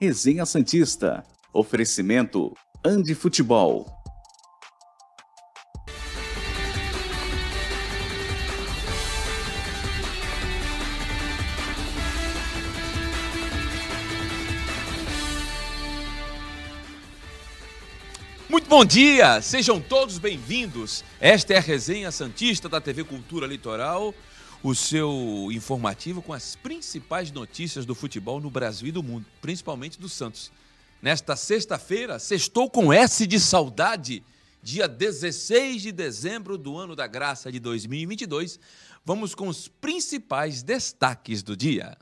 Resenha Santista. Oferecimento Andi Futebol. Muito bom dia, sejam todos bem-vindos. Esta é a Resenha Santista da TV Cultura Litoral, o seu informativo com as principais notícias do futebol no Brasil e do mundo, principalmente do Santos. Nesta sexta-feira, sextou com S de saudade, dia 16 de dezembro do ano da graça de 2022. Vamos com os principais destaques do dia.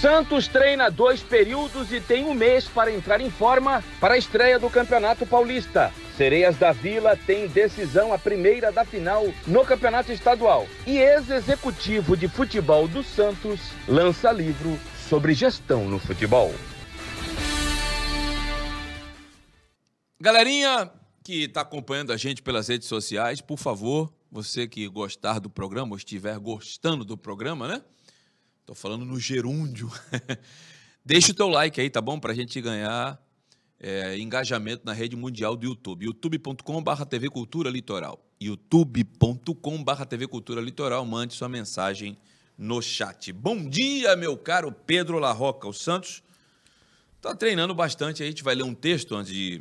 Santos treina dois períodos e tem um mês para entrar em forma para a estreia do Campeonato Paulista. Sereias da Vila tem decisão a primeira da final no Campeonato Estadual. E ex-executivo de futebol do Santos lança livro sobre gestão no futebol. Galerinha que está acompanhando a gente pelas redes sociais, por favor, você que gostar do programa ou estiver gostando do programa, né? Tô falando no gerúndio. Deixa o teu like aí, tá bom? Pra gente ganhar é, engajamento na rede mundial do YouTube. youtube.com.br TV Cultura Litoral. youtube.com.br TV Cultura Litoral. Mande sua mensagem no chat. Bom dia, meu caro Pedro Larroca. O Santos tá treinando bastante. A gente vai ler um texto antes de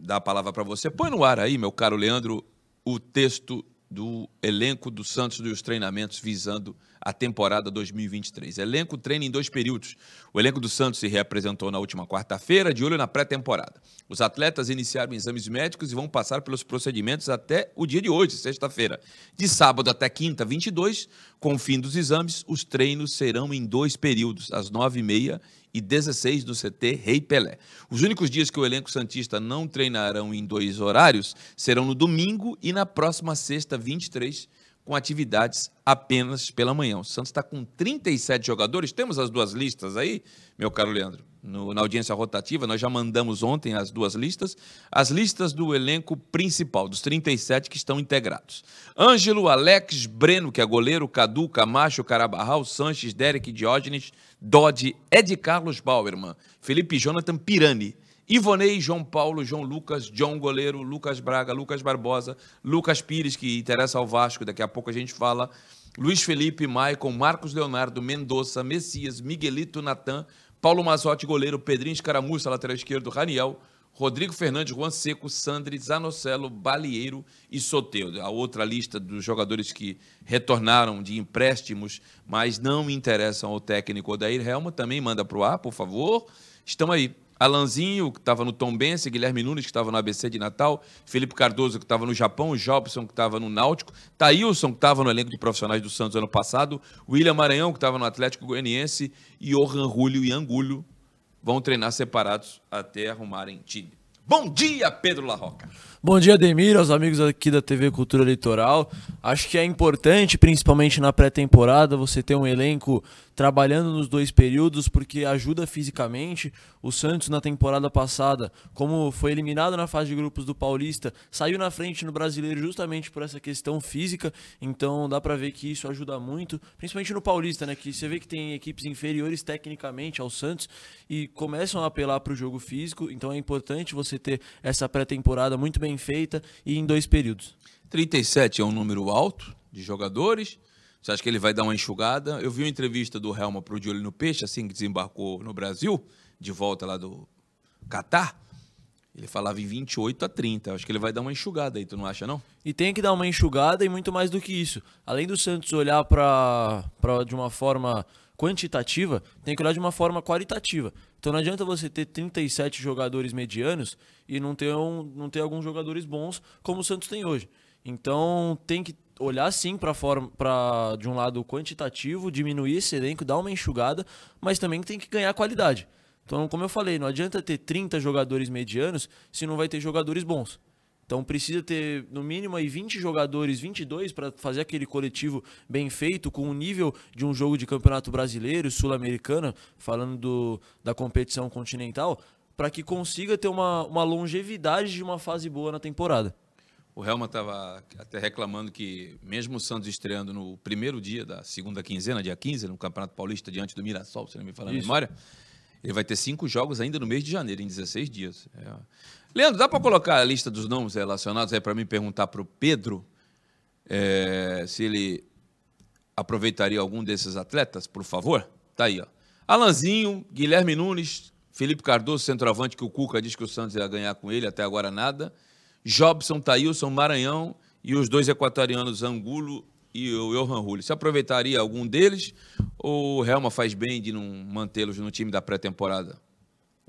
dar a palavra para você. Põe no ar aí, meu caro Leandro, o texto do elenco do Santos dos treinamentos visando a temporada 2023. Elenco treina em dois períodos. O elenco do Santos se reapresentou na última quarta-feira, de olho na pré-temporada. Os atletas iniciaram exames médicos e vão passar pelos procedimentos até o dia de hoje, sexta-feira. De sábado até quinta, 22, com o fim dos exames, os treinos serão em dois períodos, às 9h30 e 16 no CT Rei Pelé. Os únicos dias que o elenco Santista não treinarão em dois horários serão no domingo e na próxima sexta, 23, com atividades apenas pela manhã. O Santos está com 37 jogadores. Temos as duas listas aí, meu caro Leandro. No, na audiência rotativa, nós já mandamos ontem as duas listas. As listas do elenco principal, dos 37 que estão integrados. Ângelo, Alex, Breno, que é goleiro, Cadu, Camacho, Carabarral, Sanches, Derek, Diógenes, Dodge, Ed Carlos Bauerman, Felipe Jonathan Pirani. Ivonei, João Paulo, João Lucas, John Goleiro, Lucas Braga, Lucas Barbosa, Lucas Pires, que interessa ao Vasco, daqui a pouco a gente fala, Luiz Felipe, Maicon, Marcos Leonardo, Mendonça, Messias, Miguelito, Natan, Paulo Mazotti, goleiro, Pedrinho Escaramuça, lateral esquerdo, Raniel, Rodrigo Fernandes, Juan Seco, Sandri, Zanocelo, Balieiro e Soteudo. A outra lista dos jogadores que retornaram de empréstimos, mas não interessam ao técnico Odair Helma, também manda para o ar, por favor. Estão aí. Alanzinho, que estava no Tombense, Guilherme Nunes, que estava no ABC de Natal, Felipe Cardoso, que estava no Japão, Jobson, que estava no Náutico, Thailson, que estava no elenco de profissionais do Santos ano passado, William Maranhão, que estava no Atlético Goianiense, e Johan Julio e Angulho vão treinar separados até arrumarem time. Bom dia, Pedro Larroca. Bom dia, Demir, aos amigos aqui da TV Cultura Litoral. Acho que é importante, principalmente na pré-temporada, você ter um elenco trabalhando nos dois períodos, porque ajuda fisicamente. O Santos, na temporada passada, como foi eliminado na fase de grupos do Paulista, saiu na frente no brasileiro justamente por essa questão física. Então dá para ver que isso ajuda muito, principalmente no Paulista, né? Que você vê que tem equipes inferiores tecnicamente ao Santos e começam a apelar para o jogo físico. Então é importante você ter essa pré-temporada muito bem bem feita e em dois períodos. 37 é um número alto de jogadores. Você acha que ele vai dar uma enxugada? Eu vi uma entrevista do Helma para o De Olho no Peixe, assim que desembarcou no Brasil, de volta lá do Catar. Ele falava em 28 a 30. Acho que ele vai dar uma enxugada aí, tu não acha, não? E tem que dar uma enxugada e muito mais do que isso. Além do Santos olhar para de uma forma quantitativa, tem que olhar de uma forma qualitativa. Então não adianta você ter 37 jogadores medianos e não ter, um, não ter alguns jogadores bons como o Santos tem hoje. Então tem que olhar sim para forma para de um lado quantitativo, diminuir esse elenco, dar uma enxugada, mas também tem que ganhar qualidade. Então, como eu falei, não adianta ter 30 jogadores medianos se não vai ter jogadores bons. Então precisa ter no mínimo aí 20 jogadores, 22 para fazer aquele coletivo bem feito com o nível de um jogo de Campeonato Brasileiro, Sul-Americano, falando do, da competição continental, para que consiga ter uma, uma longevidade de uma fase boa na temporada. O Helma estava até reclamando que, mesmo o Santos estreando no primeiro dia da segunda quinzena, dia 15, no Campeonato Paulista, diante do Mirassol, se não me falar a memória, ele vai ter cinco jogos ainda no mês de janeiro, em 16 dias. É. Leandro, dá para colocar a lista dos nomes relacionados aí para mim perguntar para o Pedro é, se ele aproveitaria algum desses atletas, por favor? Tá aí, ó. Alanzinho, Guilherme Nunes, Felipe Cardoso, centroavante, que o Cuca diz que o Santos ia ganhar com ele, até agora nada. Jobson, Thailson, Maranhão e os dois equatorianos, Angulo e o Johan Rulli. Você aproveitaria algum deles ou o Helma faz bem de não mantê-los no time da pré-temporada?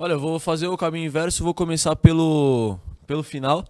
Olha, eu vou fazer o caminho inverso, vou começar pelo, pelo final,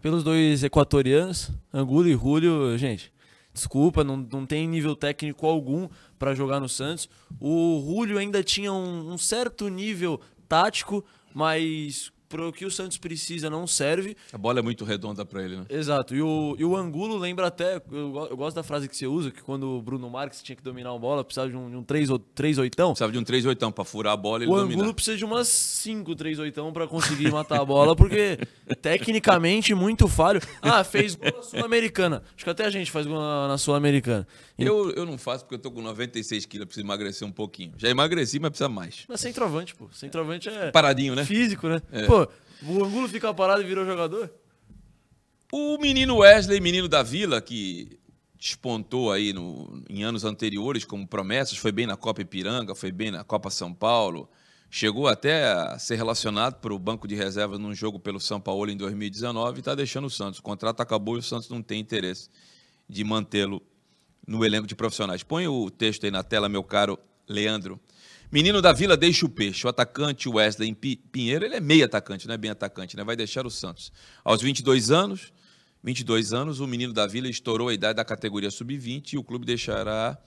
pelos dois equatorianos, Angulo e Julio, gente. Desculpa, não, não tem nível técnico algum para jogar no Santos. O Julio ainda tinha um, um certo nível tático, mas pro que o Santos precisa não serve. A bola é muito redonda para ele, né? Exato. E o, e o Angulo lembra até, eu, eu, gosto da frase que você usa, que quando o Bruno Marques tinha que dominar a bola, precisava de um, de um 3, 3 oitão. Precisava de um 3 oitão para furar a bola e ele O Angulo dominar. precisa de umas 5 3 oitão para conseguir matar a bola, porque tecnicamente muito falho. Ah, fez gol na Sul-Americana. Acho que até a gente faz gol na, na Sul-Americana. Eu, eu não faço porque eu tô com 96 quilos, preciso emagrecer um pouquinho. Já emagreci, mas precisa mais. Mas centroavante, pô. Centroavante é. Paradinho, né? Físico, né? É. Pô, o Angulo fica parado e virou jogador? O menino Wesley, menino da Vila, que despontou aí no, em anos anteriores como promessas, foi bem na Copa Ipiranga, foi bem na Copa São Paulo, chegou até a ser relacionado para o banco de reserva num jogo pelo São Paulo em 2019 e está deixando o Santos. O contrato acabou e o Santos não tem interesse de mantê-lo no elenco de profissionais. Põe o texto aí na tela, meu caro Leandro. Menino da Vila deixa o peixe. O atacante Wesley Pinheiro, ele é meio atacante, não é bem atacante, né? Vai deixar o Santos. Aos 22 anos, 22 anos, o menino da Vila estourou a idade da categoria sub-20 e o clube deixará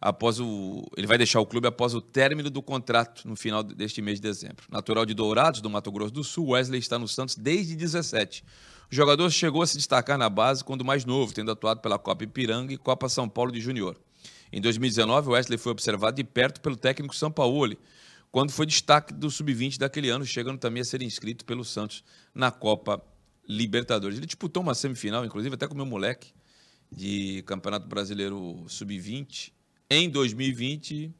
após o ele vai deixar o clube após o término do contrato no final deste mês de dezembro. Natural de Dourados, do Mato Grosso do Sul, Wesley está no Santos desde 17. O jogador chegou a se destacar na base quando mais novo, tendo atuado pela Copa Ipiranga e Copa São Paulo de Júnior. Em 2019, o Wesley foi observado de perto pelo técnico Sampaoli, quando foi destaque do sub-20 daquele ano, chegando também a ser inscrito pelo Santos na Copa Libertadores. Ele disputou uma semifinal, inclusive até com o meu moleque, de Campeonato Brasileiro Sub-20 em 2020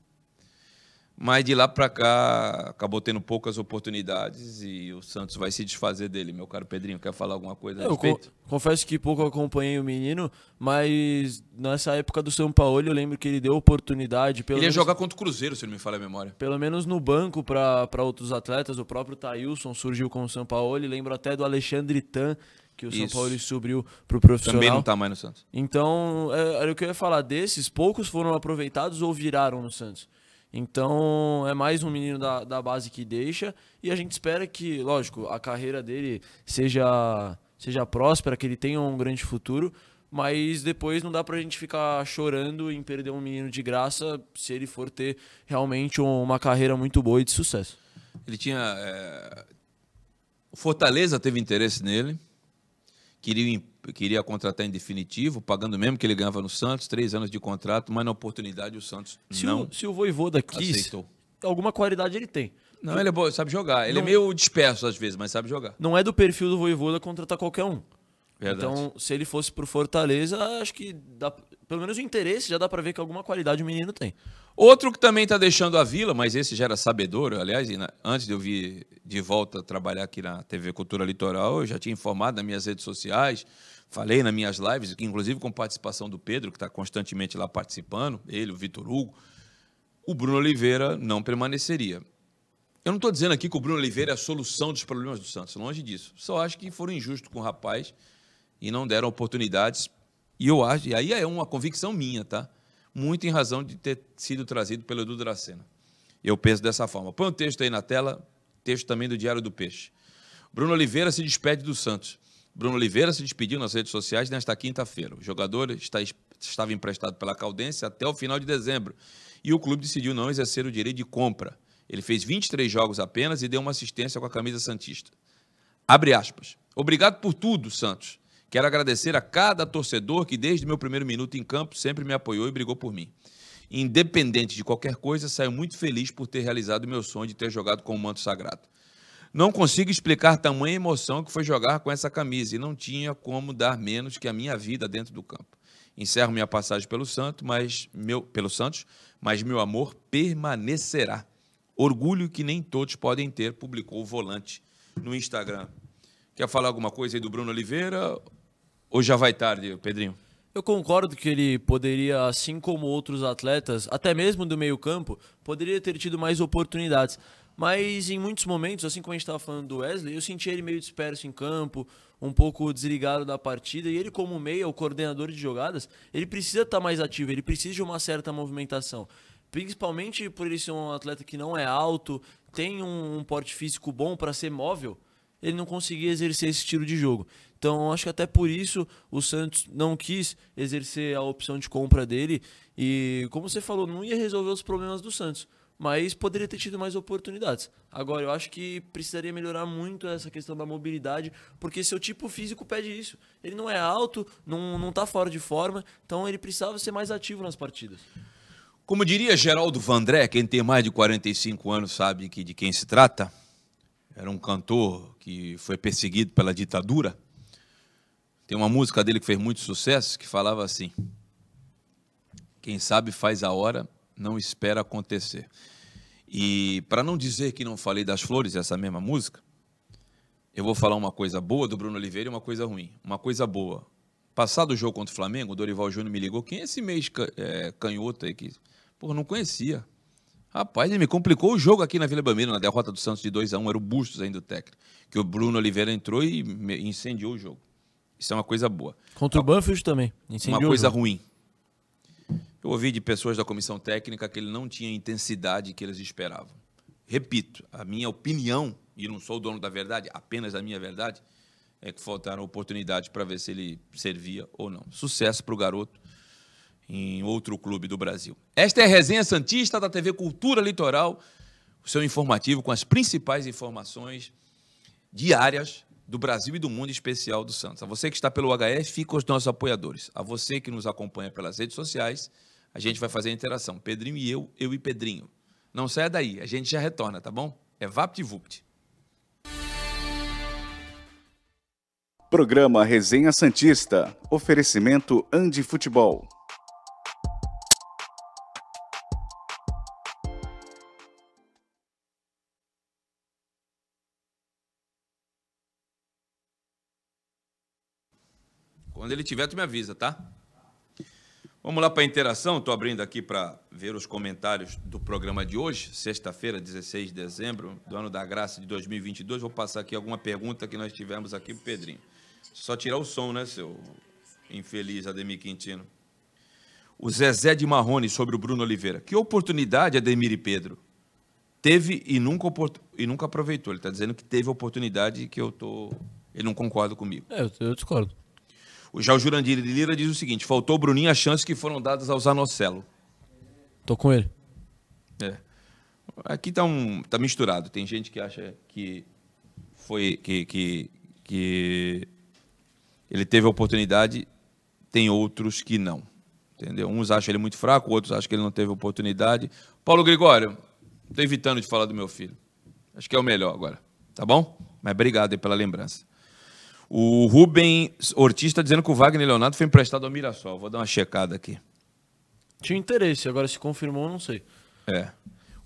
mas de lá para cá acabou tendo poucas oportunidades e o Santos vai se desfazer dele. Meu caro Pedrinho, quer falar alguma coisa a eu respeito? confesso que pouco acompanhei o menino, mas nessa época do São Paulo eu lembro que ele deu oportunidade. ele ia jogar contra o Cruzeiro, se não me falha a memória. Pelo menos no banco para outros atletas. O próprio Taílson surgiu com o São Paulo. Lembro até do Alexandre Tan, que o Isso. São Paulo subiu para o profissional. Também não está mais no Santos. Então, é, era o que eu ia falar. Desses, poucos foram aproveitados ou viraram no Santos. Então é mais um menino da, da base que deixa e a gente espera que, lógico, a carreira dele seja, seja próspera, que ele tenha um grande futuro, mas depois não dá pra gente ficar chorando em perder um menino de graça se ele for ter realmente uma carreira muito boa e de sucesso. Ele tinha. É... Fortaleza teve interesse nele, queria, queria contratar em definitivo, pagando mesmo que ele ganhava no Santos, três anos de contrato, mas na oportunidade o Santos se não o, Se o Voivoda quis, aceitou. alguma qualidade ele tem. Não, ele é bom, sabe jogar. Ele é não, é meio disperso às vezes, mas sabe jogar. Não é do perfil do Voivoda contratar qualquer um. Verdade. Então, se ele fosse pro Fortaleza, acho que dá, pelo menos o interesse já dá para ver que alguma qualidade o menino tem. Outro que também está deixando a vila, mas esse já era sabedor, aliás, antes de eu vir de volta trabalhar aqui na TV Cultura Litoral, eu já tinha informado nas minhas redes sociais, falei nas minhas lives, inclusive com participação do Pedro, que está constantemente lá participando, ele, o Vitor Hugo, o Bruno Oliveira não permaneceria. Eu não estou dizendo aqui que o Bruno Oliveira é a solução dos problemas do Santos, longe disso. Só acho que foram injustos com o rapaz e não deram oportunidades. E eu acho, e aí é uma convicção minha, tá? Muito em razão de ter sido trazido pelo Edu Dracena. Eu penso dessa forma. Põe o um texto aí na tela, texto também do Diário do Peixe. Bruno Oliveira se despede do Santos. Bruno Oliveira se despediu nas redes sociais nesta quinta-feira. O jogador está, estava emprestado pela Caldense até o final de dezembro e o clube decidiu não exercer o direito de compra. Ele fez 23 jogos apenas e deu uma assistência com a camisa Santista. Abre aspas. Obrigado por tudo, Santos. Quero agradecer a cada torcedor que, desde meu primeiro minuto em campo, sempre me apoiou e brigou por mim. Independente de qualquer coisa, saio muito feliz por ter realizado meu sonho de ter jogado com o manto sagrado. Não consigo explicar tamanha emoção que foi jogar com essa camisa e não tinha como dar menos que a minha vida dentro do campo. Encerro minha passagem pelo Santos, mas meu pelo Santos, mas meu amor permanecerá. Orgulho que nem todos podem ter, publicou o volante no Instagram. Quer falar alguma coisa aí do Bruno Oliveira ou já vai tarde, Pedrinho? Eu concordo que ele poderia, assim como outros atletas, até mesmo do meio-campo, poderia ter tido mais oportunidades. Mas em muitos momentos, assim como a gente estava falando do Wesley, eu senti ele meio disperso em campo, um pouco desligado da partida. E ele, como meia, o coordenador de jogadas, ele precisa estar tá mais ativo, ele precisa de uma certa movimentação. Principalmente por ele ser um atleta que não é alto, tem um, um porte físico bom para ser móvel, ele não conseguia exercer esse estilo de jogo. Então, acho que até por isso o Santos não quis exercer a opção de compra dele. E, como você falou, não ia resolver os problemas do Santos mas poderia ter tido mais oportunidades. Agora, eu acho que precisaria melhorar muito essa questão da mobilidade, porque seu tipo físico pede isso. Ele não é alto, não, não tá fora de forma, então ele precisava ser mais ativo nas partidas. Como diria Geraldo Vandré, quem tem mais de 45 anos sabe que de quem se trata, era um cantor que foi perseguido pela ditadura. Tem uma música dele que fez muito sucesso que falava assim: Quem sabe faz a hora, não espera acontecer. E para não dizer que não falei das flores, essa mesma música, eu vou falar uma coisa boa do Bruno Oliveira e uma coisa ruim. Uma coisa boa. Passado o jogo contra o Flamengo, o Dorival Júnior me ligou. Quem é esse mês é, canhoto aí que. Pô, não conhecia. Rapaz, ele me complicou o jogo aqui na Vila Belmiro, na derrota do Santos de 2 a 1 Era o Bustos ainda o técnico. Que o Bruno Oliveira entrou e incendiou o jogo. Isso é uma coisa boa. Contra o Banfield também. Incendiou uma coisa ruim. Eu ouvi de pessoas da comissão técnica que ele não tinha a intensidade que eles esperavam. Repito, a minha opinião, e não sou o dono da verdade, apenas a minha verdade, é que faltaram oportunidades para ver se ele servia ou não. Sucesso para o garoto em outro clube do Brasil. Esta é a Resenha Santista da TV Cultura Litoral, o seu informativo com as principais informações diárias do Brasil e do mundo especial do Santos. A você que está pelo HF, fica os nossos apoiadores. A você que nos acompanha pelas redes sociais, a gente vai fazer a interação. Pedrinho e eu, eu e Pedrinho. Não saia daí, a gente já retorna, tá bom? É VaptVupt. Programa Resenha Santista. Oferecimento Andi Futebol. Quando ele tiver, tu me avisa, tá? Vamos lá para a interação. Estou abrindo aqui para ver os comentários do programa de hoje, sexta-feira, 16 de dezembro do ano da graça de 2022. Vou passar aqui alguma pergunta que nós tivemos aqui para Pedrinho. Só tirar o som, né, seu infeliz Ademir Quintino? O Zezé de Marrone sobre o Bruno Oliveira. Que oportunidade, Ademir e Pedro? Teve e nunca, e nunca aproveitou. Ele está dizendo que teve oportunidade e que eu tô. Ele não concorda comigo. É, eu discordo. Já o Jurandir Lira diz o seguinte: faltou o Bruninho as chances que foram dadas ao Zanocelo. Tô com ele. É. Aqui tá, um, tá misturado. Tem gente que acha que foi que, que, que ele teve a oportunidade, tem outros que não. Entendeu? Uns acham ele muito fraco, outros acham que ele não teve oportunidade. Paulo Gregório, estou evitando de falar do meu filho. Acho que é o melhor agora. Tá bom? Mas obrigado aí pela lembrança. O Rubem Ortiz está dizendo que o Wagner Leonardo foi emprestado ao Mirassol. Vou dar uma checada aqui. Tinha interesse, agora se confirmou, não sei. É.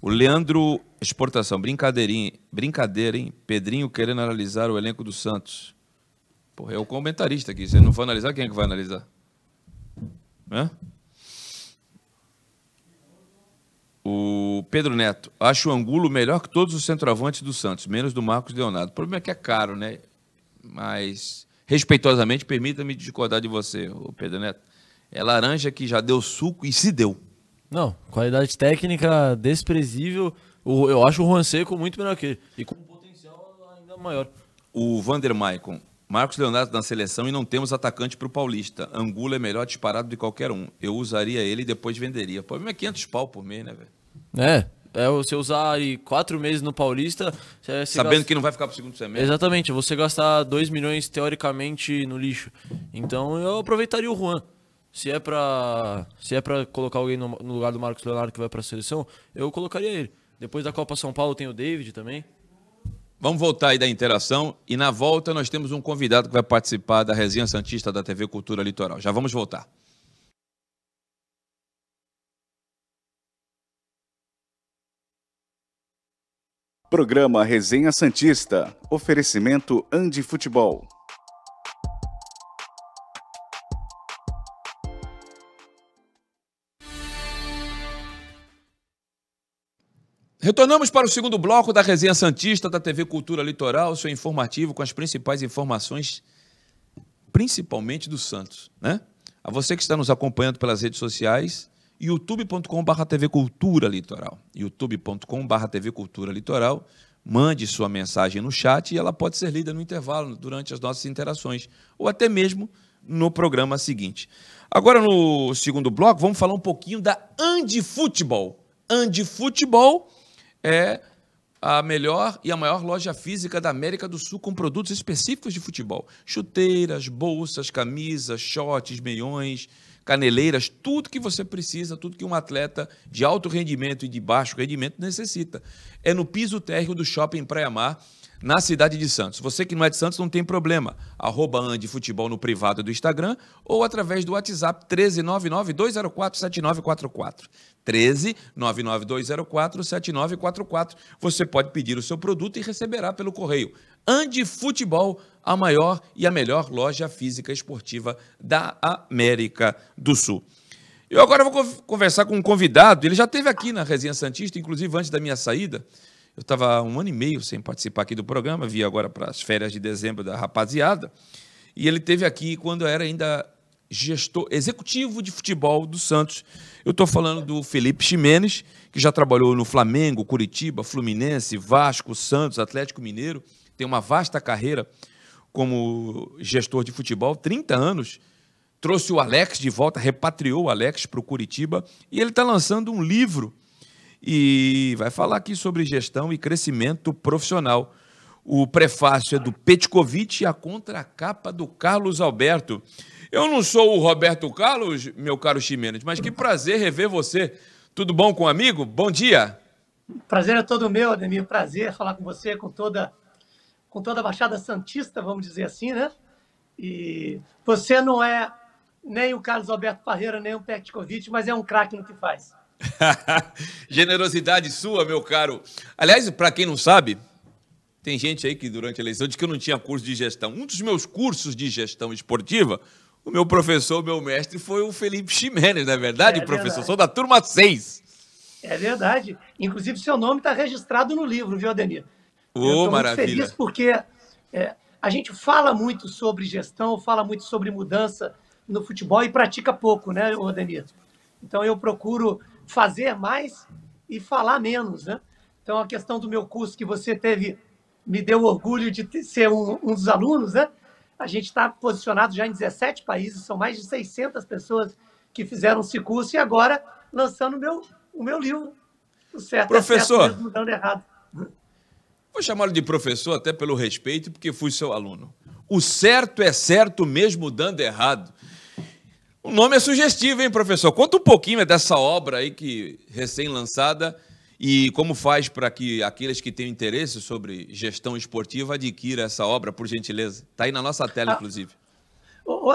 O Leandro Exportação, brincadeirinha, brincadeira, hein? Pedrinho querendo analisar o elenco do Santos. Porra, é o comentarista aqui. Se não for analisar, quem é que vai analisar? Hã? O Pedro Neto, acho o Angulo melhor que todos os centroavantes do Santos, menos do Marcos Leonardo. O problema é que é caro, né? Mas respeitosamente, permita-me discordar de você, Pedro Neto. É laranja que já deu suco e se deu. Não, qualidade técnica desprezível. Eu acho o Juan Seco muito melhor que ele. E com potencial ainda maior. O Vander Maicon. Marcos Leonardo na seleção e não temos atacante para o Paulista. Angulo é melhor disparado de qualquer um. Eu usaria ele e depois venderia. O problema é 500 pau por mês, né, velho? É, é você usar aí quatro meses no Paulista. Sabendo gasta... que não vai ficar para o segundo semestre. Exatamente, você gastar 2 milhões teoricamente no lixo. Então eu aproveitaria o Juan. Se é para se é para colocar alguém no, no, lugar do Marcos Leonardo que vai para a seleção, eu colocaria ele. Depois da Copa São Paulo tem o David também. Vamos voltar aí da interação e na volta nós temos um convidado que vai participar da resenha Santista da TV Cultura Litoral. Já vamos voltar. Programa Resenha Santista. Oferecimento Andi Futebol. Retornamos para o segundo bloco da Resenha Santista da TV Cultura Litoral, seu informativo com as principais informações, principalmente do Santos. Né? A você que está nos acompanhando pelas redes sociais, youtube.com.br TV Cultura Litoral. youtube.com.br TV Cultura Litoral. Mande sua mensagem no chat e ela pode ser lida no intervalo, durante as nossas interações, ou até mesmo no programa seguinte. Agora, no segundo bloco, vamos falar um pouquinho da Andi Futebol. Andi Futebol é a melhor e a maior loja física da América do Sul com produtos específicos de futebol. Chuteiras, bolsas, camisas, shorts, meiões, caneleiras, tudo que você precisa, tudo que um atleta de alto rendimento e de baixo rendimento necessita. É no piso térreo do Shopping Praia Mar, na cidade de Santos. Você que não é de Santos não tem problema. Arroba Ande Futebol no privado do Instagram ou através do WhatsApp 13992047944. 13992047944. Você pode pedir o seu produto e receberá pelo correio. Ande Futebol, a maior e a melhor loja física esportiva da América do Sul. Eu agora vou conversar com um convidado, ele já esteve aqui na Resenha Santista, inclusive antes da minha saída. Eu estava um ano e meio sem participar aqui do programa, vi agora para as férias de dezembro da rapaziada. E ele teve aqui quando era ainda gestor executivo de futebol do Santos. Eu estou falando do Felipe Ximenes, que já trabalhou no Flamengo, Curitiba, Fluminense, Vasco, Santos, Atlético Mineiro. Tem uma vasta carreira como gestor de futebol, 30 anos. Trouxe o Alex de volta, repatriou o Alex para o Curitiba e ele está lançando um livro e vai falar aqui sobre gestão e crescimento profissional. O prefácio é do Petkovic e a contracapa do Carlos Alberto. Eu não sou o Roberto Carlos, meu caro Ximenes, mas que prazer rever você. Tudo bom com o amigo? Bom dia. Prazer é todo meu, Ademir. Prazer falar com você, com toda, com toda a Baixada Santista, vamos dizer assim, né? E você não é nem o Carlos Alberto Parreira, nem o Petkovic, mas é um craque no que faz. Generosidade sua, meu caro. Aliás, para quem não sabe, tem gente aí que durante a eleição diz que eu não tinha curso de gestão. Um dos meus cursos de gestão esportiva, o meu professor, meu mestre, foi o Felipe Ximenes, não é verdade, é professor? Verdade. Sou da turma 6. É verdade. Inclusive, seu nome está registrado no livro, viu, Ademir? Oh, maravilha. feliz porque é, a gente fala muito sobre gestão, fala muito sobre mudança no futebol e pratica pouco, né, Ademir? Então, eu procuro fazer mais e falar menos, né? Então, a questão do meu curso que você teve, me deu orgulho de ser um, um dos alunos, né? A gente está posicionado já em 17 países, são mais de 600 pessoas que fizeram esse curso e agora lançando meu, o meu livro. O certo professor, é certo mesmo errado. Vou chamá-lo de professor até pelo respeito, porque fui seu aluno. O certo é certo mesmo dando errado. O nome é sugestivo, hein, professor? Conta um pouquinho dessa obra aí que recém-lançada e como faz para que aqueles que têm interesse sobre gestão esportiva adquira essa obra, por gentileza. Está aí na nossa tela, ah, inclusive.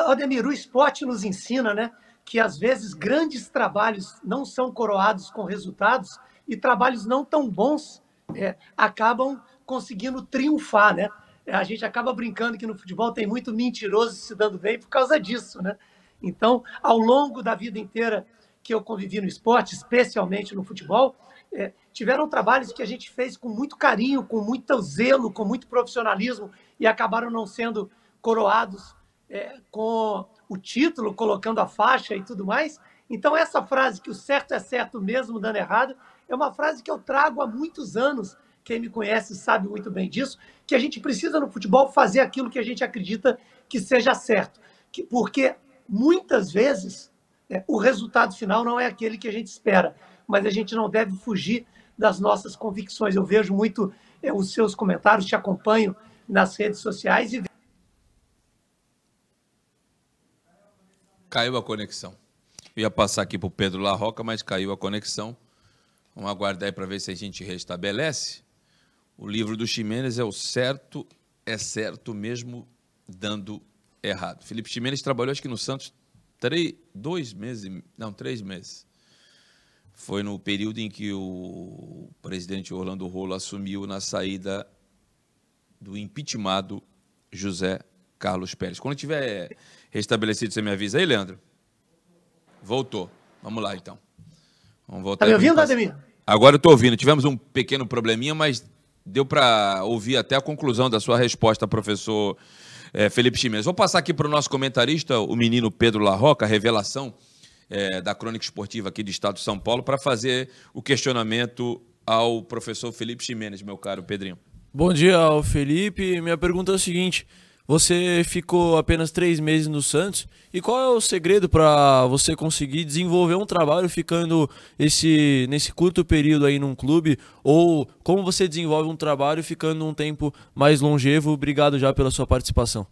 Ademir, o esporte nos ensina né, que às vezes grandes trabalhos não são coroados com resultados e trabalhos não tão bons é, acabam conseguindo triunfar. Né? A gente acaba brincando que no futebol tem muito mentiroso se dando bem por causa disso. Né? Então, ao longo da vida inteira que eu convivi no esporte, especialmente no futebol, é, tiveram trabalhos que a gente fez com muito carinho, com muito zelo, com muito profissionalismo e acabaram não sendo coroados é, com o título, colocando a faixa e tudo mais. Então, essa frase que o certo é certo mesmo dando errado é uma frase que eu trago há muitos anos. Quem me conhece sabe muito bem disso, que a gente precisa no futebol fazer aquilo que a gente acredita que seja certo. Que, porque muitas vezes é, o resultado final não é aquele que a gente espera, mas a gente não deve fugir das nossas convicções. Eu vejo muito é, os seus comentários, te acompanho nas redes sociais e Caiu a conexão. Eu ia passar aqui para o Pedro Larroca, mas caiu a conexão. Vamos aguardar aí para ver se a gente restabelece. O livro do Ximenes é o certo, é certo mesmo dando errado. Felipe Ximenes trabalhou acho que no Santos três, dois meses, não, três meses. Foi no período em que o presidente Orlando Rolo assumiu na saída do impeachmentado José Carlos Pérez. Quando tiver restabelecido, você me avisa aí, Leandro? Voltou. Vamos lá, então. Vamos voltar. Está me ouvindo, Ademir? Agora eu estou ouvindo. Tivemos um pequeno probleminha, mas deu para ouvir até a conclusão da sua resposta, professor é, Felipe Chimenez. Vou passar aqui para o nosso comentarista, o menino Pedro Larroca, revelação é, da Crônica Esportiva aqui do Estado de São Paulo, para fazer o questionamento ao professor Felipe Chimenez, meu caro Pedrinho. Bom dia Felipe. Minha pergunta é o seguinte: você ficou apenas três meses no Santos. E qual é o segredo para você conseguir desenvolver um trabalho ficando esse, nesse curto período aí num clube? Ou como você desenvolve um trabalho ficando um tempo mais longevo? Obrigado já pela sua participação.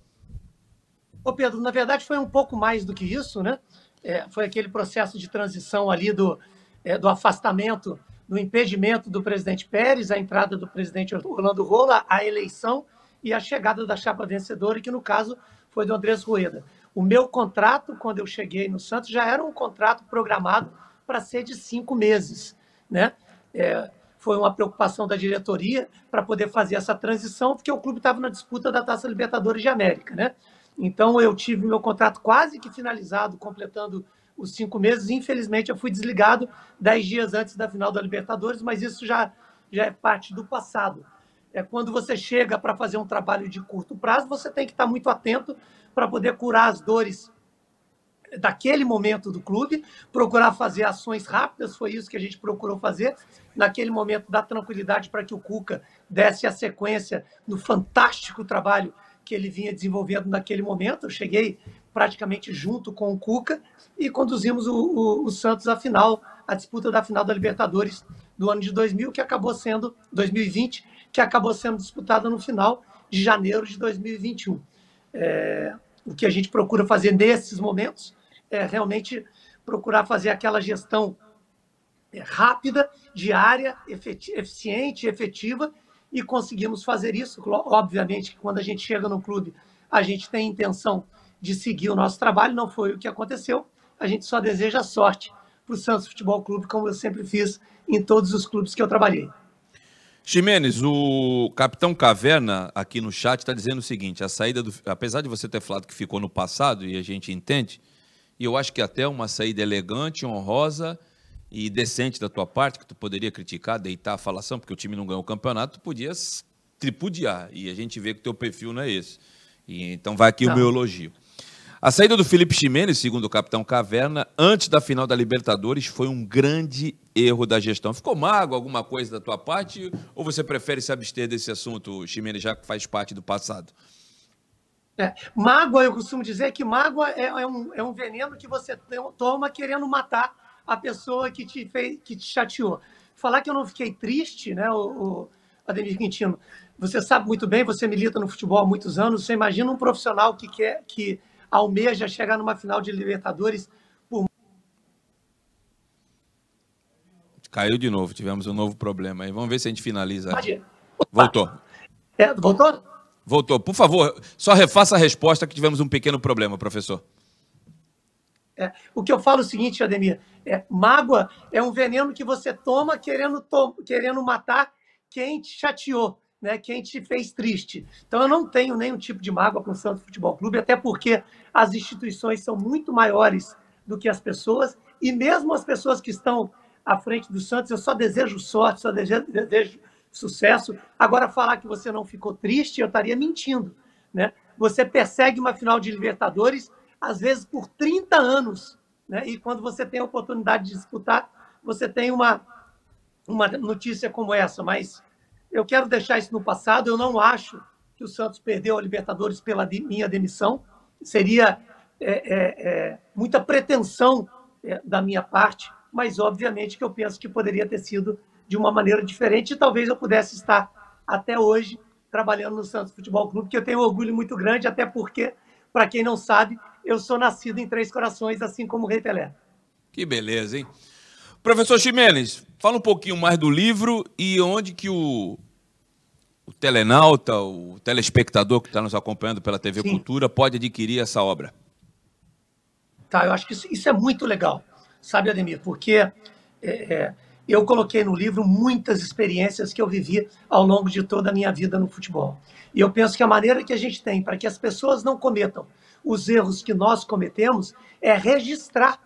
Ô Pedro, na verdade foi um pouco mais do que isso, né? É, foi aquele processo de transição ali do, é, do afastamento, do impedimento do presidente Pérez, a entrada do presidente Orlando Rola, a eleição e a chegada da chapa vencedora, que no caso foi do Andrés Rueda. O meu contrato, quando eu cheguei no Santos, já era um contrato programado para ser de cinco meses. Né? É, foi uma preocupação da diretoria para poder fazer essa transição, porque o clube estava na disputa da Taça Libertadores de América. Né? Então eu tive meu contrato quase que finalizado, completando os cinco meses. Infelizmente, eu fui desligado dez dias antes da final da Libertadores, mas isso já, já é parte do passado é quando você chega para fazer um trabalho de curto prazo, você tem que estar muito atento para poder curar as dores daquele momento do clube, procurar fazer ações rápidas, foi isso que a gente procurou fazer, naquele momento dar tranquilidade para que o Cuca desse a sequência no fantástico trabalho que ele vinha desenvolvendo naquele momento. Eu cheguei praticamente junto com o Cuca e conduzimos o, o, o Santos à final, a disputa da final da Libertadores do ano de 2000, que acabou sendo 2020, que acabou sendo disputada no final de janeiro de 2021. É, o que a gente procura fazer nesses momentos é realmente procurar fazer aquela gestão é, rápida, diária, eficiente, efetiva, e conseguimos fazer isso. Obviamente que quando a gente chega no clube, a gente tem intenção de seguir o nosso trabalho, não foi o que aconteceu. A gente só deseja sorte para o Santos Futebol Clube, como eu sempre fiz em todos os clubes que eu trabalhei. Ximenes, o Capitão Caverna aqui no chat está dizendo o seguinte: a saída do. Apesar de você ter falado que ficou no passado, e a gente entende, e eu acho que até uma saída elegante, honrosa e decente da tua parte, que tu poderia criticar, deitar a falação, porque o time não ganhou o campeonato, tu podias tripudiar. E a gente vê que o teu perfil não é esse. E, então vai aqui não. o meu elogio. A saída do Felipe Ximenes, segundo o capitão Caverna, antes da final da Libertadores, foi um grande erro da gestão. Ficou mago alguma coisa da tua parte ou você prefere se abster desse assunto, Ximenes, já que faz parte do passado? É, mágoa, eu costumo dizer que mágoa é, é, um, é um veneno que você toma querendo matar a pessoa que te, fez, que te chateou. Falar que eu não fiquei triste, né, o, o Ademir Quintino, você sabe muito bem, você milita no futebol há muitos anos, você imagina um profissional que quer que almeja chegar numa final de Libertadores por... Caiu de novo, tivemos um novo problema aí. Vamos ver se a gente finaliza. Voltou. É, voltou? Voltou. Por favor, só refaça a resposta que tivemos um pequeno problema, professor. É, o que eu falo é o seguinte, Ademir: é, mágoa é um veneno que você toma querendo, to querendo matar quem te chateou né, quem te fez triste. Então eu não tenho nenhum tipo de mágoa com o Santos Futebol Clube, até porque as instituições são muito maiores do que as pessoas, e mesmo as pessoas que estão à frente do Santos, eu só desejo sorte, só desejo, desejo sucesso. Agora, falar que você não ficou triste, eu estaria mentindo. Né? Você persegue uma final de Libertadores, às vezes por 30 anos, né? e quando você tem a oportunidade de disputar, você tem uma, uma notícia como essa, mas eu quero deixar isso no passado. Eu não acho que o Santos perdeu a Libertadores pela minha demissão. Seria é, é, é, muita pretensão é, da minha parte, mas obviamente que eu penso que poderia ter sido de uma maneira diferente e talvez eu pudesse estar até hoje trabalhando no Santos Futebol Clube, que eu tenho um orgulho muito grande, até porque, para quem não sabe, eu sou nascido em Três Corações, assim como o Rei Pelé. Que beleza, hein? Professor Ximenes, fala um pouquinho mais do livro e onde que o, o telenauta, o telespectador que está nos acompanhando pela TV Sim. Cultura pode adquirir essa obra? Tá, eu acho que isso, isso é muito legal, sabe, Ademir? Porque é, é, eu coloquei no livro muitas experiências que eu vivi ao longo de toda a minha vida no futebol. E eu penso que a maneira que a gente tem para que as pessoas não cometam os erros que nós cometemos é registrar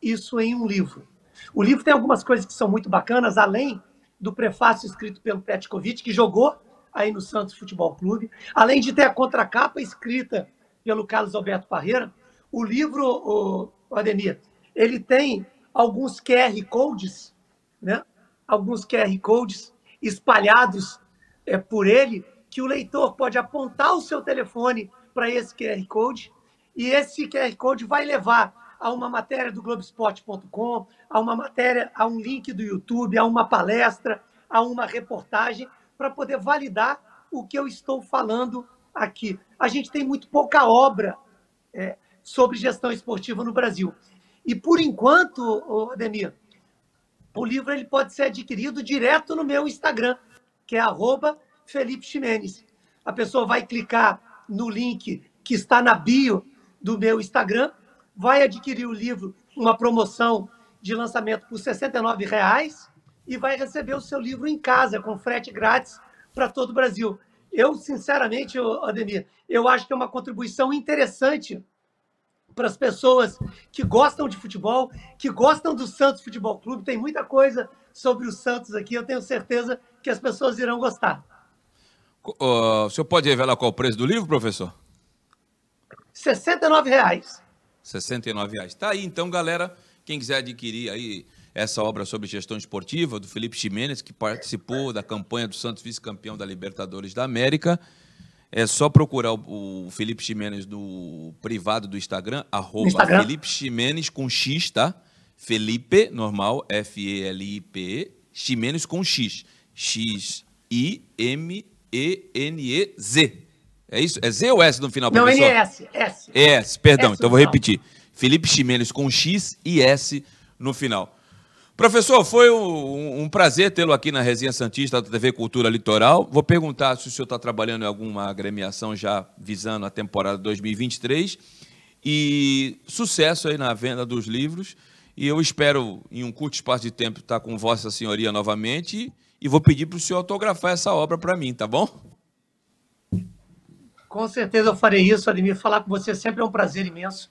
isso em um livro. O livro tem algumas coisas que são muito bacanas, além do prefácio escrito pelo Petkovic, que jogou aí no Santos Futebol Clube, além de ter a contracapa escrita pelo Carlos Alberto Parreira, o livro, o, o Ademir, ele tem alguns QR Codes, né? alguns QR Codes espalhados é, por ele, que o leitor pode apontar o seu telefone para esse QR Code, e esse QR Code vai levar a uma matéria do Globesport.com, a uma matéria, a um link do YouTube, a uma palestra, a uma reportagem, para poder validar o que eu estou falando aqui. A gente tem muito pouca obra é, sobre gestão esportiva no Brasil. E, por enquanto, Ademir, o livro ele pode ser adquirido direto no meu Instagram, que é arroba Felipe Ximenes. A pessoa vai clicar no link que está na bio do meu Instagram, vai adquirir o livro, uma promoção de lançamento por R$ 69,00 e vai receber o seu livro em casa, com frete grátis para todo o Brasil. Eu, sinceramente, Ademir, eu acho que é uma contribuição interessante para as pessoas que gostam de futebol, que gostam do Santos Futebol Clube. Tem muita coisa sobre o Santos aqui, eu tenho certeza que as pessoas irão gostar. Uh, o senhor pode revelar qual é o preço do livro, professor? R$ 69,00. R$ 69,00. Tá aí, então, galera, quem quiser adquirir aí essa obra sobre gestão esportiva do Felipe Ximenes, que participou da campanha do Santos vice-campeão da Libertadores da América, é só procurar o, Felipe Ximenes no privado do Instagram, arroba Instagram. Felipe Ximenes com X, tá? Felipe, normal, F-E-L-I-P-E, Ximenes com X. X-I-M-E-N-E-Z. É isso? É Z ou S no final, Não, professor? N-S. S. S, perdão, S então vou repetir. Felipe Ximenes com X e S no final. Professor, foi um, um prazer tê-lo aqui na Resenha Santista da TV Cultura Litoral. Vou perguntar se o senhor está trabalhando em alguma agremiação já visando a temporada 2023. E sucesso aí na venda dos livros. E eu espero, em um curto espaço de tempo, estar com Vossa Senhoria novamente. E vou pedir para o senhor autografar essa obra para mim, tá bom? Com certeza eu farei isso, Ademir. Falar com você sempre é um prazer imenso.